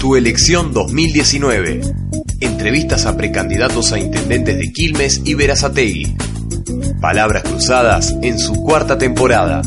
Tu elección 2019. Entrevistas a precandidatos a intendentes de Quilmes y Verazategui. Palabras cruzadas en su cuarta temporada.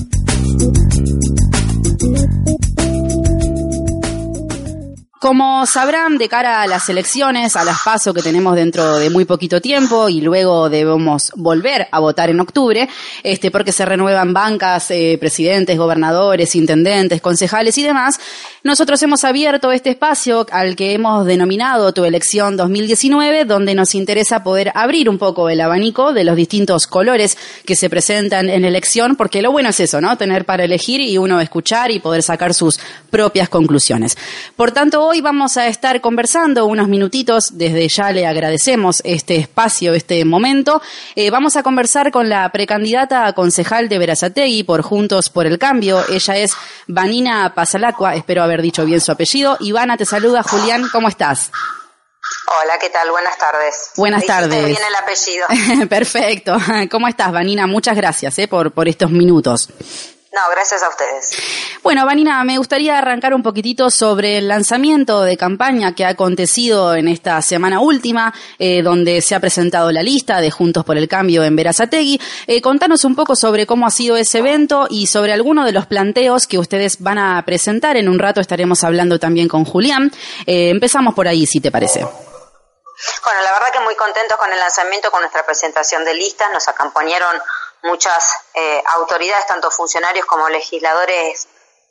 Como sabrán, de cara a las elecciones, a las pasos que tenemos dentro de muy poquito tiempo y luego debemos volver a votar en octubre, este, porque se renuevan bancas, eh, presidentes, gobernadores, intendentes, concejales y demás, nosotros hemos abierto este espacio al que hemos denominado Tu elección 2019, donde nos interesa poder abrir un poco el abanico de los distintos colores que se presentan en elección, porque lo bueno es eso, ¿no? Tener para elegir y uno escuchar y poder sacar sus propias conclusiones. Por tanto, hoy vamos a estar conversando unos minutitos, desde ya le agradecemos este espacio, este momento. Eh, vamos a conversar con la precandidata a concejal de Verazategui por Juntos por el Cambio. Ella es Vanina Pasalacua, espero haber dicho bien su apellido. Ivana te saluda, Julián, ¿cómo estás? Hola, ¿qué tal? Buenas tardes. Buenas tardes. bien el apellido. Perfecto. ¿Cómo estás, Vanina? Muchas gracias eh, por, por estos minutos. No, gracias a ustedes. Bueno, Vanina, me gustaría arrancar un poquitito sobre el lanzamiento de campaña que ha acontecido en esta semana última, eh, donde se ha presentado la lista de Juntos por el Cambio en Verazategui. Eh, contanos un poco sobre cómo ha sido ese evento y sobre algunos de los planteos que ustedes van a presentar. En un rato estaremos hablando también con Julián. Eh, empezamos por ahí, si te parece. Bueno, la verdad que muy contentos con el lanzamiento, con nuestra presentación de listas. Nos acompañaron muchas eh, autoridades, tanto funcionarios como legisladores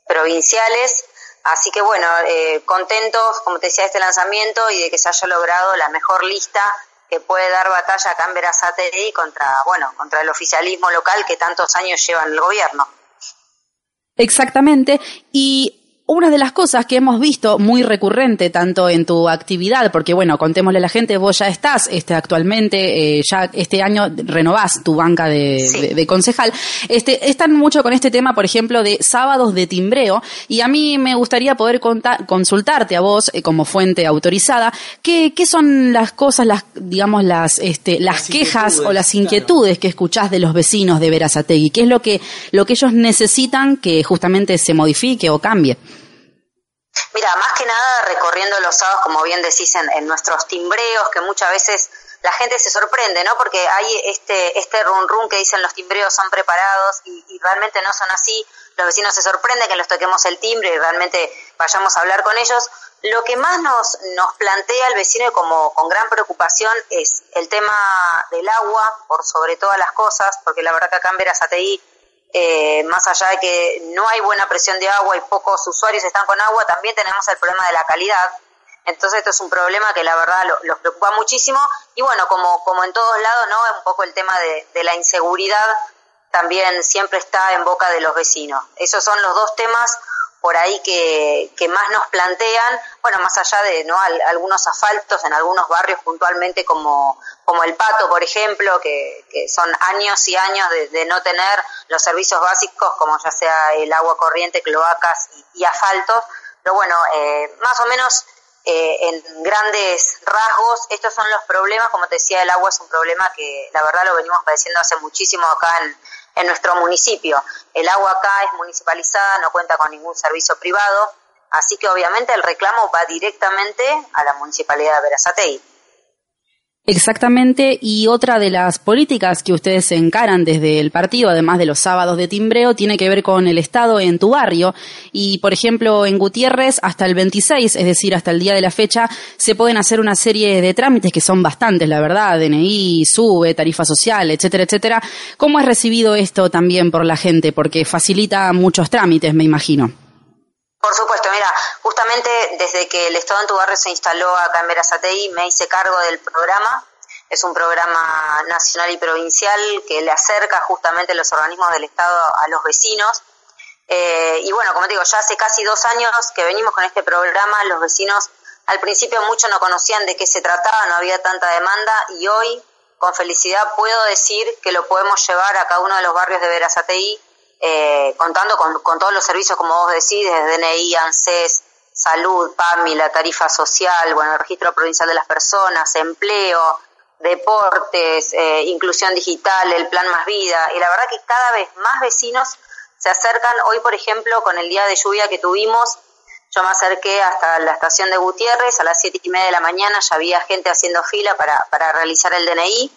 provinciales. Así que bueno, eh, contentos, como te decía, de este lanzamiento y de que se haya logrado la mejor lista que puede dar batalla acá en Verazate contra, bueno, contra el oficialismo local que tantos años lleva en el gobierno. Exactamente. Y una de las cosas que hemos visto muy recurrente tanto en tu actividad, porque bueno, contémosle a la gente, vos ya estás este, actualmente, eh, ya este año renovás tu banca de, concejal, este, están mucho con este tema, por ejemplo, de sábados de timbreo, y a mí me gustaría poder consultarte a vos eh, como fuente autorizada, ¿qué, ¿qué, son las cosas, las, digamos, las, este, las, quejas o las inquietudes que escuchás de los vecinos de Verazategui? ¿Qué es lo que, lo que ellos necesitan que justamente se modifique o cambie? Mira, más que nada recorriendo los sábados, como bien decís, en, nuestros timbreos, que muchas veces la gente se sorprende, ¿no? Porque hay este, este run run que dicen los timbreos son preparados y, realmente no son así. Los vecinos se sorprenden que les toquemos el timbre y realmente vayamos a hablar con ellos. Lo que más nos, nos plantea el vecino como con gran preocupación es el tema del agua, por sobre todas las cosas, porque la verdad que acá en Verazatei eh, más allá de que no hay buena presión de agua y pocos usuarios están con agua, también tenemos el problema de la calidad. Entonces esto es un problema que la verdad los preocupa muchísimo y bueno, como, como en todos lados, ¿no? Un poco el tema de, de la inseguridad también siempre está en boca de los vecinos. Esos son los dos temas por ahí que, que, más nos plantean, bueno, más allá de no algunos asfaltos en algunos barrios puntualmente como, como el Pato, por ejemplo, que, que son años y años de, no tener los servicios básicos como ya sea el agua corriente, cloacas y, asfaltos, pero bueno, eh, más o menos eh, en grandes rasgos, estos son los problemas, como te decía, el agua es un problema que la verdad lo venimos padeciendo hace muchísimo acá en, en nuestro municipio. El agua acá es municipalizada, no cuenta con ningún servicio privado, así que obviamente el reclamo va directamente a la municipalidad de Verazatei. Exactamente, y otra de las políticas que ustedes encaran desde el partido, además de los sábados de timbreo, tiene que ver con el Estado en tu barrio. Y, por ejemplo, en Gutiérrez, hasta el 26, es decir, hasta el día de la fecha, se pueden hacer una serie de trámites que son bastantes, la verdad, DNI, SUBE, tarifa social, etcétera, etcétera. ¿Cómo es recibido esto también por la gente? Porque facilita muchos trámites, me imagino. Por supuesto, mira, justamente desde que el Estado en tu barrio se instaló acá en Verazatei me hice cargo del programa. Es un programa nacional y provincial que le acerca justamente los organismos del Estado a los vecinos. Eh, y bueno, como te digo, ya hace casi dos años que venimos con este programa, los vecinos al principio muchos no conocían de qué se trataba, no había tanta demanda y hoy con felicidad puedo decir que lo podemos llevar a cada uno de los barrios de Verazatei eh, contando con, todos los servicios, como vos decís, desde DNI, ANSES, salud, PAMI, la tarifa social, bueno, el registro provincial de las personas, empleo, deportes, eh, inclusión digital, el plan Más Vida. Y la verdad que cada vez más vecinos se acercan. Hoy, por ejemplo, con el día de lluvia que tuvimos, yo me acerqué hasta la estación de Gutiérrez, a las siete y media de la mañana ya había gente haciendo fila para, para realizar el DNI.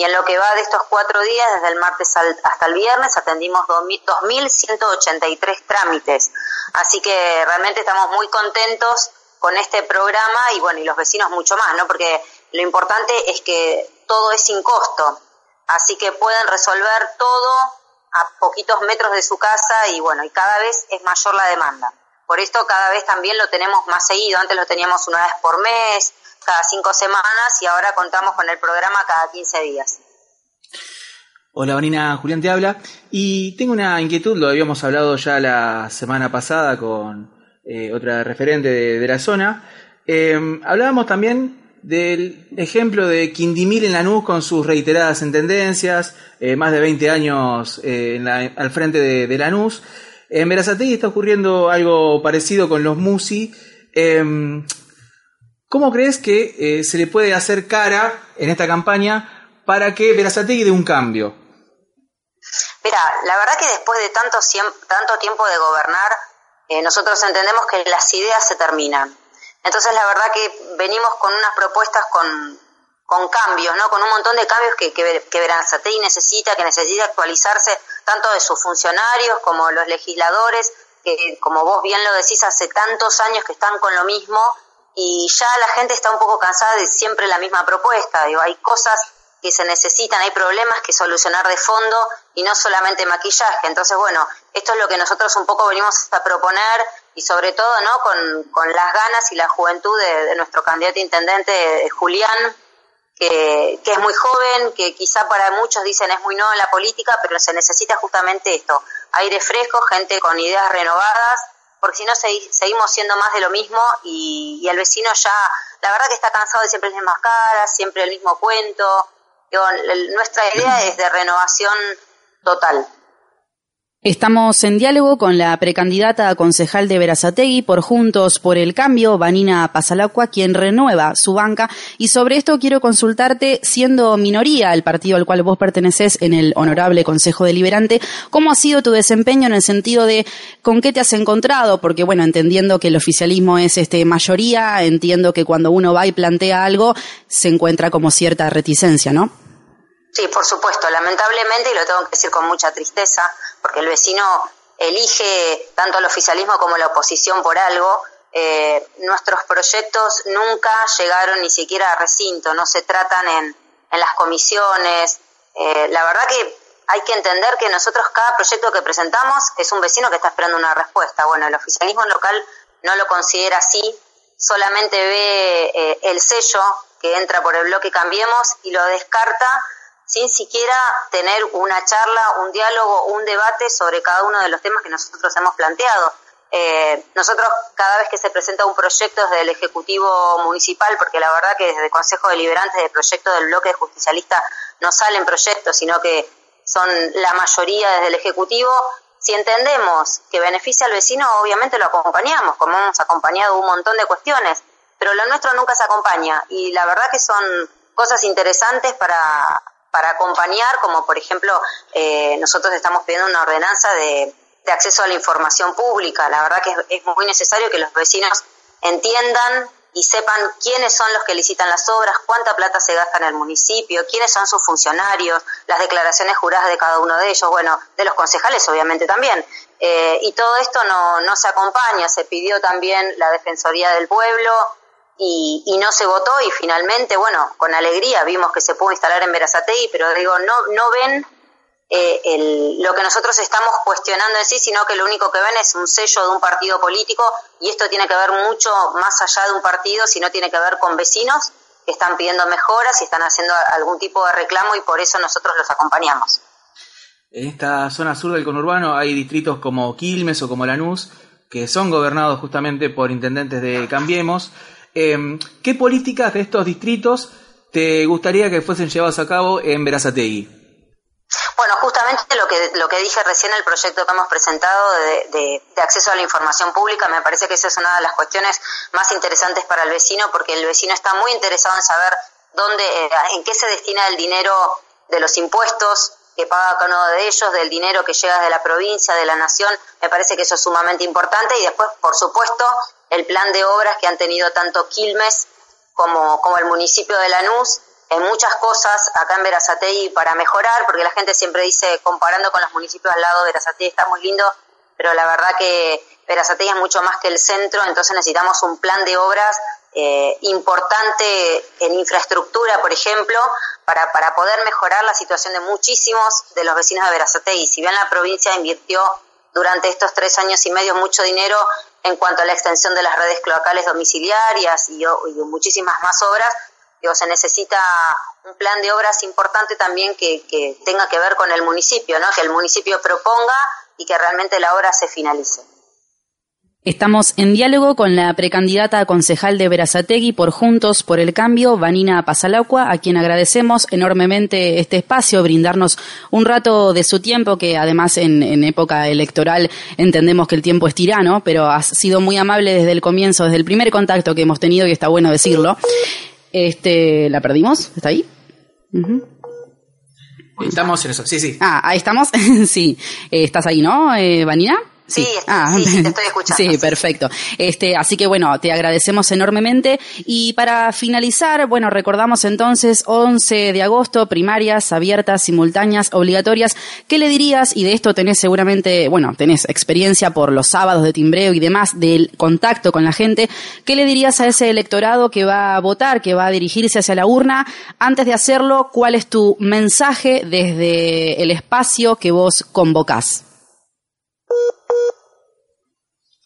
Y en lo que va de estos cuatro días, desde el martes hasta el viernes, atendimos 2.183 trámites. Así que realmente estamos muy contentos con este programa y bueno, y los vecinos mucho más, ¿no? Porque lo importante es que todo es sin costo. Así que pueden resolver todo a poquitos metros de su casa y bueno, y cada vez es mayor la demanda. Por esto cada vez también lo tenemos más seguido. Antes lo teníamos una vez por mes, cada cinco semanas y ahora contamos con el programa cada 15 días. Hola Vanina, Julián te habla y tengo una inquietud, lo habíamos hablado ya la semana pasada con eh, otra referente de, la zona. Em, hablábamos también del ejemplo de Quindimil en Lanús con sus reiteradas sentencias, eh, más de 20 años eh, al frente de, de Lanús. En Verazategui está ocurriendo algo parecido con los Musi. ¿Cómo crees que eh, se le puede hacer cara en esta campaña para que Verazategui dé un cambio? Mira, la verdad que después de tanto, tanto tiempo de gobernar, eh, nosotros entendemos que las ideas se terminan. Entonces, la verdad que venimos con unas propuestas con, con cambios, ¿no? Con un montón de cambios que, que, que necesita, que necesita actualizarse tanto de sus funcionarios como los legisladores, que como vos bien lo decís, hace tantos años que están con lo mismo y ya la gente está un poco cansada de siempre la misma propuesta. Digo, hay cosas que se necesitan, hay problemas que solucionar de fondo y no solamente maquillaje. Entonces, bueno, esto es lo que nosotros un poco venimos a proponer y sobre todo, ¿no? Con, con las ganas y la juventud de, nuestro candidato intendente Julián, que, que, es muy joven, que quizá para muchos dicen es muy nuevo en la política, pero se necesita justamente esto, aire fresco, gente con ideas renovadas porque si no seguimos siendo más de lo mismo y, el vecino ya, la verdad que está cansado de siempre las mismas caras, siempre el mismo cuento. nuestra idea es de renovación total. Estamos en diálogo con la precandidata concejal de Verazategui por Juntos por el Cambio, Vanina Pasalacua, quien renueva su banca. Y sobre esto quiero consultarte, siendo minoría el partido al cual vos perteneces en el Honorable Consejo Deliberante, ¿cómo ha sido tu desempeño en el sentido de con qué te has encontrado? Porque, bueno, entendiendo que el oficialismo es este mayoría, entiendo que cuando uno va y plantea algo, se encuentra como cierta reticencia, ¿no? Sí, por supuesto, lamentablemente, y lo tengo que decir con mucha tristeza, porque el vecino elige tanto al oficialismo como la oposición por algo, eh, nuestros proyectos nunca llegaron ni siquiera a recinto, no se tratan en, en las comisiones. Eh, la verdad que hay que entender que nosotros cada proyecto que presentamos es un vecino que está esperando una respuesta. Bueno, el oficialismo local no lo considera así, solamente ve eh, el sello que entra por el bloque Cambiemos y lo descarta sin siquiera tener una charla, un diálogo, un debate sobre cada uno de los temas que nosotros hemos planteado. Eh, nosotros cada vez que se presenta un proyecto desde el Ejecutivo Municipal, porque la verdad que desde el Consejo Deliberante de proyectos del bloque justicialista no salen proyectos, sino que son la mayoría desde el Ejecutivo, si entendemos que beneficia al vecino, obviamente lo acompañamos, como hemos acompañado un montón de cuestiones, pero lo nuestro nunca se acompaña y la verdad que son cosas interesantes para, para acompañar, como por ejemplo eh, nosotros estamos pidiendo una ordenanza de, acceso a la información pública. La verdad que es, muy necesario que los vecinos entiendan y sepan quiénes son los que licitan las obras, cuánta plata se gasta en el municipio, quiénes son sus funcionarios, las declaraciones juradas de cada uno de ellos, bueno, de los concejales obviamente también. Eh, y todo esto no, no se acompaña, se pidió también la Defensoría del Pueblo, y, no se votó y finalmente, bueno, con alegría vimos que se pudo instalar en Verazatei, pero digo, no, no ven eh, el, lo que nosotros estamos cuestionando en sí, sino que lo único que ven es un sello de un partido político y esto tiene que ver mucho más allá de un partido, sino tiene que ver con vecinos que están pidiendo mejoras y están haciendo algún tipo de reclamo y por eso nosotros los acompañamos. En esta zona sur del conurbano hay distritos como Quilmes o como Lanús que son gobernados justamente por intendentes de Cambiemos. Em, ¿Qué políticas de estos distritos te gustaría que fuesen llevadas a cabo en Verazategui? Bueno, justamente lo que, lo que dije recién, el proyecto que hemos presentado de, acceso a la información pública, me parece que esa es una de las cuestiones más interesantes para el vecino, porque el vecino está muy interesado en saber dónde, eh, en qué se destina el dinero de los impuestos, que paga cada uno de ellos, del dinero que llega de la provincia, de la nación, me parece que eso es sumamente importante y después, por supuesto, el plan de obras que han tenido tanto Quilmes como, como el municipio de Lanús, en muchas cosas acá en Verazatei para mejorar, porque la gente siempre dice, comparando con los municipios al lado, Verazatei está muy lindo, pero la verdad que Verazatei es mucho más que el centro, entonces necesitamos un plan de obras eh, importante en infraestructura, por ejemplo, para, para poder mejorar la situación de muchísimos de los vecinos de Verazatei. Si bien la provincia invirtió durante estos tres años y medio mucho dinero en cuanto a la extensión de las redes cloacales domiciliarias y, muchísimas más obras, digo, se necesita un plan de obras importante también que, que tenga que ver con el municipio, ¿no? que el municipio proponga y que realmente la obra se finalice. Estamos en diálogo con la precandidata a concejal de Verazategui por Juntos por el Cambio, Vanina Pasalacua, a quien agradecemos enormemente este espacio, brindarnos un rato de su tiempo, que además en, época electoral entendemos que el tiempo es tirano, pero has sido muy amable desde el comienzo, desde el primer contacto que hemos tenido, y está bueno decirlo. Este, ¿La perdimos? ¿Está ahí? Estamos en eso, sí, sí. Ah, ahí estamos, sí. Eh, ¿Estás ahí, no, eh, Vanina? Sí, ah, sí, te estoy escuchando. Sí, perfecto. Este, así que bueno, te agradecemos enormemente. Y para finalizar, bueno, recordamos entonces 11 de agosto, primarias abiertas, simultáneas, obligatorias. ¿Qué le dirías? Y de esto tenés seguramente, bueno, tenés experiencia por los sábados de timbreo y demás, del contacto con la gente. ¿Qué le dirías a ese electorado que va a votar, que va a dirigirse hacia la urna? Antes de hacerlo, ¿cuál es tu mensaje desde el espacio que vos convocás?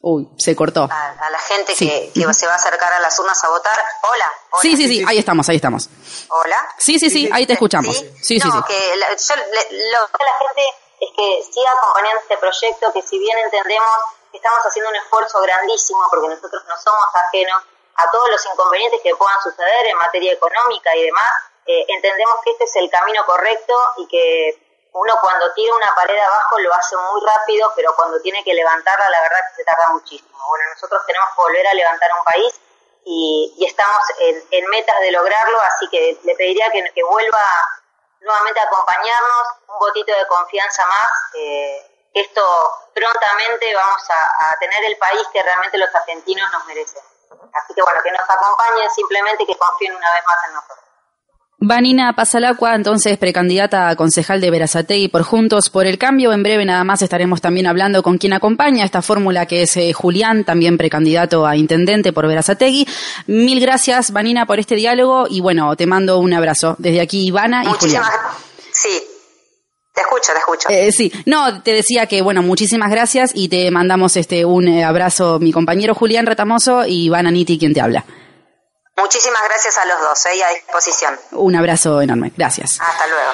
Uy, se cortó. A, la gente que, se va a acercar a las urnas a votar. Hola. sí, sí, sí, ahí estamos, ahí estamos. Hola. Sí, sí, sí, ahí te escuchamos. Sí, sí, sí. Que la, yo, lo que la gente es que siga acompañando este proyecto, que si bien entendemos que estamos haciendo un esfuerzo grandísimo, porque nosotros no somos ajenos a todos los inconvenientes que puedan suceder en materia económica y demás, eh, entendemos que este es el camino correcto y que uno cuando tira una pared abajo lo hace muy rápido, pero cuando tiene que levantarla, la verdad que se tarda muchísimo. Bueno, nosotros tenemos que volver a levantar un país y, estamos en, metas de lograrlo, así que le pediría que, vuelva nuevamente a acompañarnos, un botito de confianza más, eh, esto prontamente vamos a, a tener el país que realmente los argentinos nos merecen. Así que bueno, que nos acompañen, simplemente que confíen una vez más en nosotros. Vanina Pasalacua, entonces precandidata a concejal de Verazategui por Juntos por el Cambio. En breve nada más estaremos también hablando con quien acompaña esta fórmula que es eh, Julián, también precandidato a intendente por Verazategui. Mil gracias, Vanina, por este diálogo y bueno, te mando un abrazo desde aquí, Ivana y Julián. Sí, te escucho, te escucho. Eh, sí, no, te decía que, bueno, muchísimas gracias y te mandamos este un eh, abrazo, mi compañero Julián Retamoso y Ivana Niti, quien te habla. Muchísimas gracias a los dos, ¿eh? a disposición. Un abrazo enorme, gracias. Hasta luego.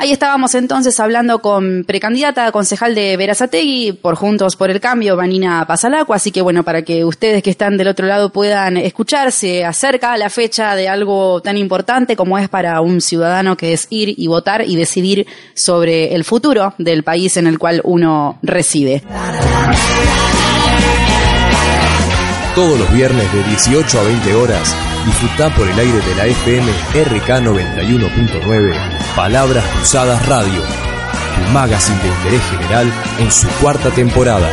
Ahí estábamos entonces hablando con precandidata concejal de Verazategui por Juntos por el Cambio, Vanina Pasalacua, así que bueno, para que ustedes que están del otro lado puedan escucharse acerca a la fecha de algo tan importante como es para un ciudadano que es ir y votar y decidir sobre el futuro del país en el cual uno reside todos los viernes de 18 a 20 horas, disfruta por el aire de la FM RK 91.9 Palabras Cruzadas Radio, tu magazine de interés general en su cuarta temporada.